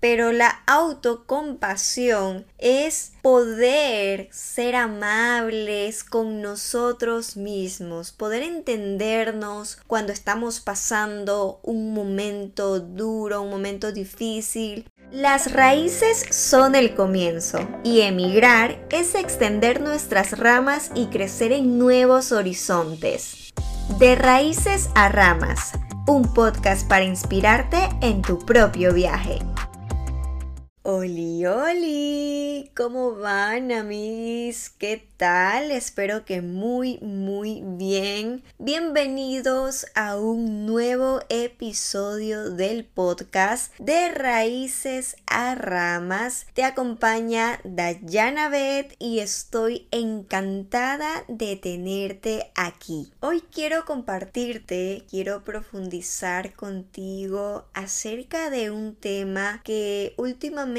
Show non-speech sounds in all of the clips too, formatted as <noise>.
pero la autocompasión es poder ser amables con nosotros mismos, poder entendernos cuando estamos pasando un momento duro, un momento difícil. Las raíces son el comienzo y emigrar es extender nuestras ramas y crecer en nuevos horizontes. De raíces a ramas, un podcast para inspirarte en tu propio viaje. Oli, oli, ¿cómo van amigos? ¿Qué tal? Espero que muy, muy bien. Bienvenidos a un nuevo episodio del podcast de Raíces a Ramas. Te acompaña Dayana Beth y estoy encantada de tenerte aquí. Hoy quiero compartirte, quiero profundizar contigo acerca de un tema que últimamente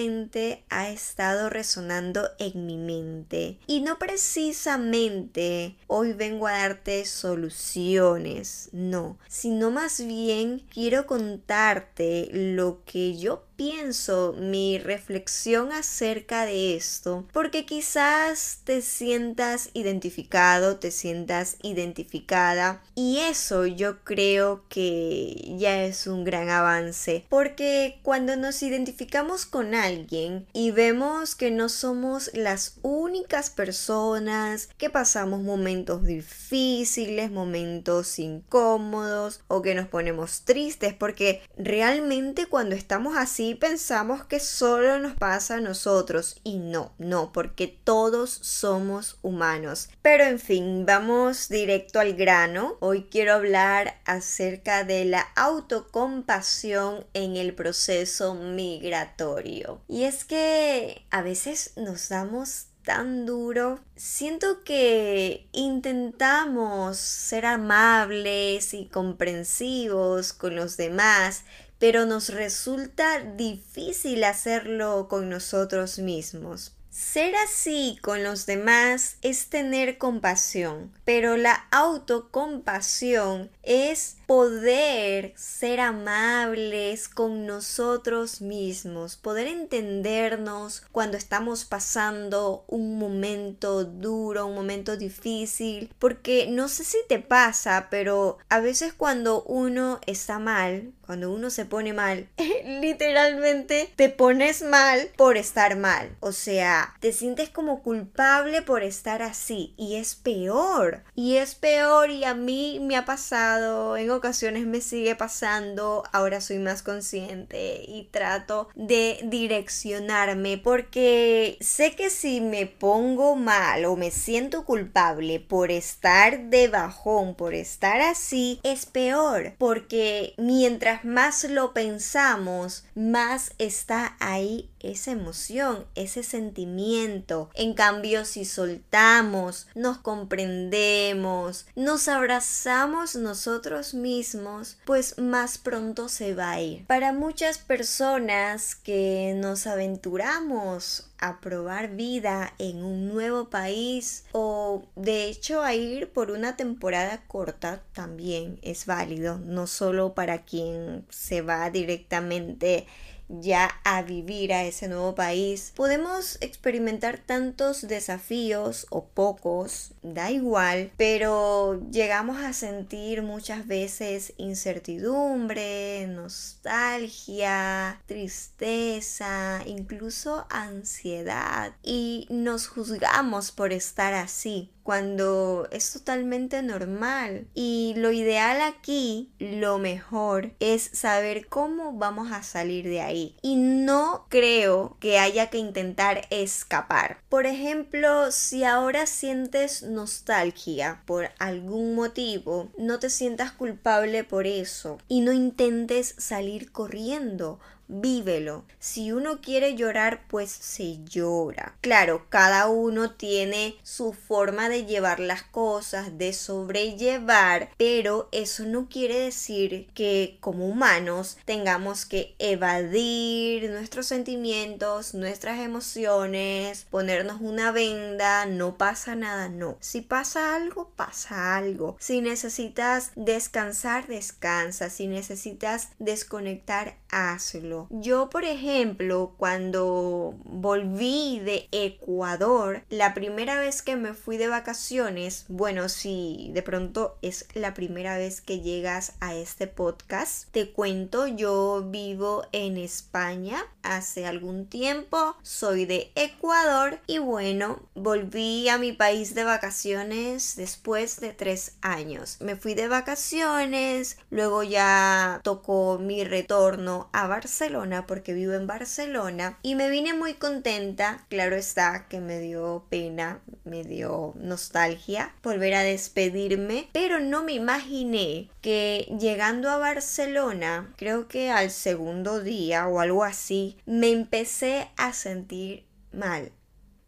ha estado resonando en mi mente. Y no precisamente hoy vengo a darte soluciones, no, sino más bien quiero contarte lo que yo pienso, mi reflexión acerca de esto, porque quizás te sientas identificado, te sientas identificada y eso yo creo que ya es un gran avance, porque cuando nos identificamos con alguien y vemos que no somos las únicas personas que pasamos momentos difíciles, momentos incómodos o que nos ponemos tristes, porque realmente cuando estamos así pensamos que solo nos pasa a nosotros y no, no, porque todos somos humanos. Pero en fin, vamos directo al grano. Hoy quiero hablar acerca de la autocompasión en el proceso migratorio. Y es que a veces nos damos tan duro. Siento que intentamos ser amables y comprensivos con los demás pero nos resulta difícil hacerlo con nosotros mismos. Ser así con los demás es tener compasión, pero la autocompasión es poder ser amables con nosotros mismos, poder entendernos cuando estamos pasando un momento duro, un momento difícil, porque no sé si te pasa, pero a veces cuando uno está mal, cuando uno se pone mal, <laughs> literalmente te pones mal por estar mal, o sea, te sientes como culpable por estar así. Y es peor, y es peor y a mí me ha pasado. En ocasiones me sigue pasando, ahora soy más consciente y trato de direccionarme porque sé que si me pongo mal o me siento culpable por estar de bajón, por estar así, es peor. Porque mientras más lo pensamos, más está ahí esa emoción, ese sentimiento. En cambio, si soltamos, nos comprendemos, nos abrazamos nosotros mismos, pues más pronto se va a ir. Para muchas personas que nos aventuramos a probar vida en un nuevo país o de hecho a ir por una temporada corta también es válido, no solo para quien se va directamente ya a vivir a ese nuevo país, podemos experimentar tantos desafíos o pocos, da igual, pero llegamos a sentir muchas veces incertidumbre, nostalgia, tristeza, incluso ansiedad. Y nos juzgamos por estar así cuando es totalmente normal. Y lo ideal aquí, lo mejor, es saber cómo vamos a salir de ahí. Y no creo que haya que intentar escapar. Por ejemplo, si ahora sientes nostalgia por algún motivo, no te sientas culpable por eso y no intentes salir corriendo vívelo. Si uno quiere llorar, pues se llora. Claro, cada uno tiene su forma de llevar las cosas, de sobrellevar, pero eso no quiere decir que como humanos tengamos que evadir nuestros sentimientos, nuestras emociones, ponernos una venda, no pasa nada, no. Si pasa algo, pasa algo. Si necesitas descansar, descansa. Si necesitas desconectar, hazlo. Yo, por ejemplo, cuando volví de Ecuador, la primera vez que me fui de vacaciones, bueno, si de pronto es la primera vez que llegas a este podcast, te cuento, yo vivo en España hace algún tiempo, soy de Ecuador y bueno, volví a mi país de vacaciones después de tres años. Me fui de vacaciones, luego ya tocó mi retorno a Barcelona porque vivo en Barcelona y me vine muy contenta, claro está que me dio pena, me dio nostalgia volver a despedirme, pero no me imaginé que llegando a Barcelona, creo que al segundo día o algo así, me empecé a sentir mal.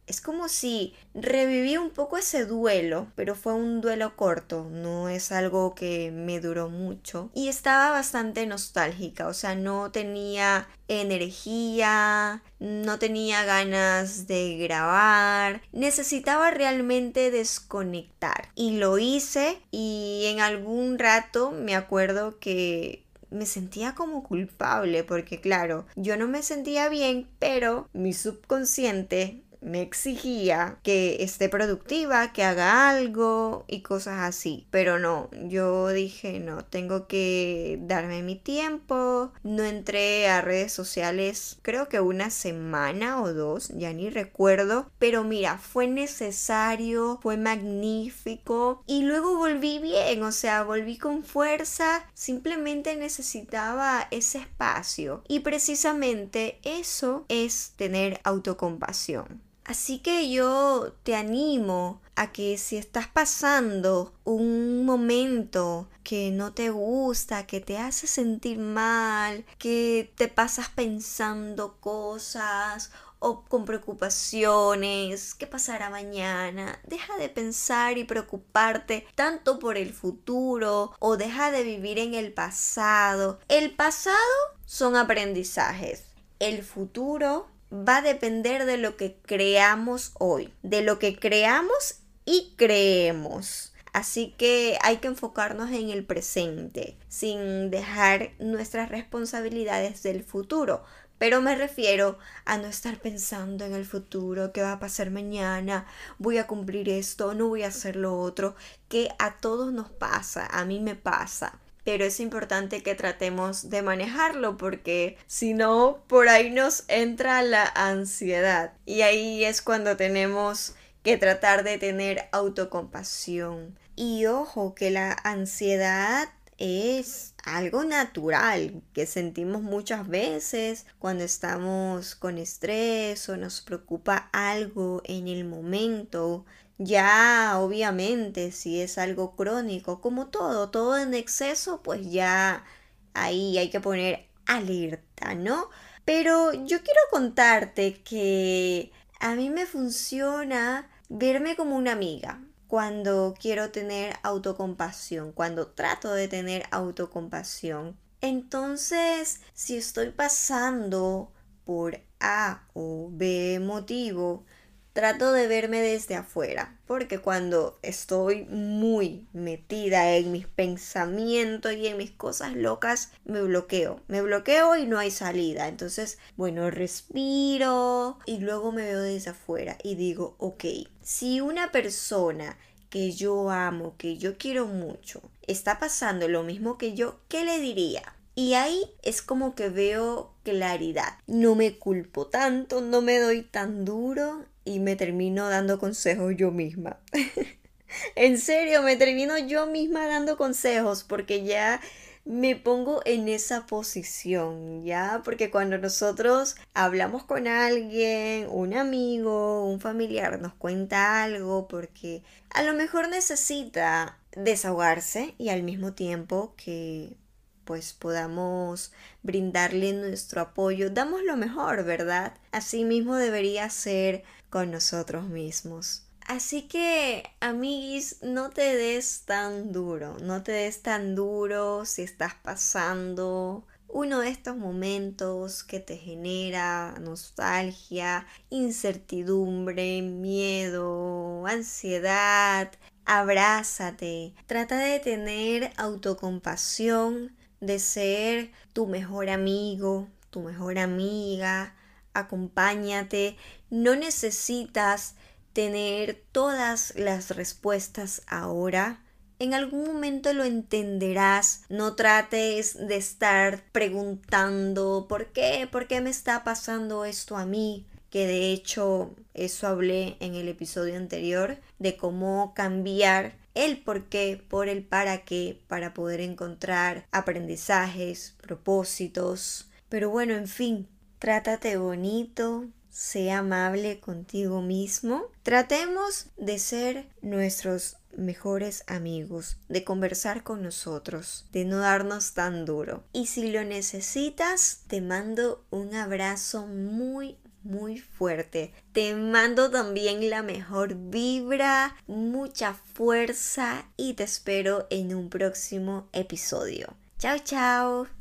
Es como si reviví un poco ese duelo, pero fue un duelo corto, no es algo que me duró mucho. Y estaba bastante nostálgica, o sea, no tenía energía, no tenía ganas de grabar, necesitaba realmente desconectar. Y lo hice y en algún rato me acuerdo que me sentía como culpable porque claro, yo no me sentía bien, pero mi subconsciente me exigía que esté productiva, que haga algo y cosas así. Pero no, yo dije, no, tengo que darme mi tiempo. No entré a redes sociales creo que una semana o dos, ya ni recuerdo. Pero mira, fue necesario, fue magnífico y luego volví bien, o sea, volví con fuerza. Simplemente necesitaba ese espacio. Y precisamente eso es tener autocompasión. Así que yo te animo a que si estás pasando un momento que no te gusta, que te hace sentir mal, que te pasas pensando cosas o con preocupaciones, qué pasará mañana, deja de pensar y preocuparte tanto por el futuro o deja de vivir en el pasado. El pasado son aprendizajes. El futuro va a depender de lo que creamos hoy, de lo que creamos y creemos. Así que hay que enfocarnos en el presente, sin dejar nuestras responsabilidades del futuro. Pero me refiero a no estar pensando en el futuro, qué va a pasar mañana, voy a cumplir esto, no voy a hacer lo otro, que a todos nos pasa, a mí me pasa pero es importante que tratemos de manejarlo porque si no, por ahí nos entra la ansiedad y ahí es cuando tenemos que tratar de tener autocompasión. Y ojo que la ansiedad es algo natural que sentimos muchas veces cuando estamos con estrés o nos preocupa algo en el momento. Ya, obviamente, si es algo crónico, como todo, todo en exceso, pues ya ahí hay que poner alerta, ¿no? Pero yo quiero contarte que a mí me funciona verme como una amiga cuando quiero tener autocompasión, cuando trato de tener autocompasión. Entonces, si estoy pasando por A o B motivo, trato de verme desde afuera, porque cuando estoy muy metida en mis pensamientos y en mis cosas locas, me bloqueo, me bloqueo y no hay salida. Entonces, bueno, respiro y luego me veo desde afuera y digo, ok, si una persona que yo amo, que yo quiero mucho, está pasando lo mismo que yo, ¿qué le diría? Y ahí es como que veo claridad. No me culpo tanto, no me doy tan duro y me termino dando consejos yo misma. <laughs> en serio, me termino yo misma dando consejos porque ya me pongo en esa posición, ¿ya? Porque cuando nosotros hablamos con alguien, un amigo, un familiar, nos cuenta algo porque a lo mejor necesita desahogarse y al mismo tiempo que pues podamos brindarle nuestro apoyo, damos lo mejor, ¿verdad? Así mismo debería ser con nosotros mismos. Así que, amiguis, no te des tan duro, no te des tan duro si estás pasando uno de estos momentos que te genera nostalgia, incertidumbre, miedo, ansiedad. Abrázate, trata de tener autocompasión de ser tu mejor amigo, tu mejor amiga, acompáñate, no necesitas tener todas las respuestas ahora. En algún momento lo entenderás. No trates de estar preguntando ¿por qué? ¿Por qué me está pasando esto a mí? Que de hecho eso hablé en el episodio anterior de cómo cambiar el por qué por el para qué para poder encontrar aprendizajes, propósitos. Pero bueno, en fin, trátate bonito, sé amable contigo mismo. Tratemos de ser nuestros mejores amigos, de conversar con nosotros, de no darnos tan duro. Y si lo necesitas, te mando un abrazo muy, muy fuerte. Te mando también la mejor vibra, mucha fuerza y te espero en un próximo episodio. Chao, chao.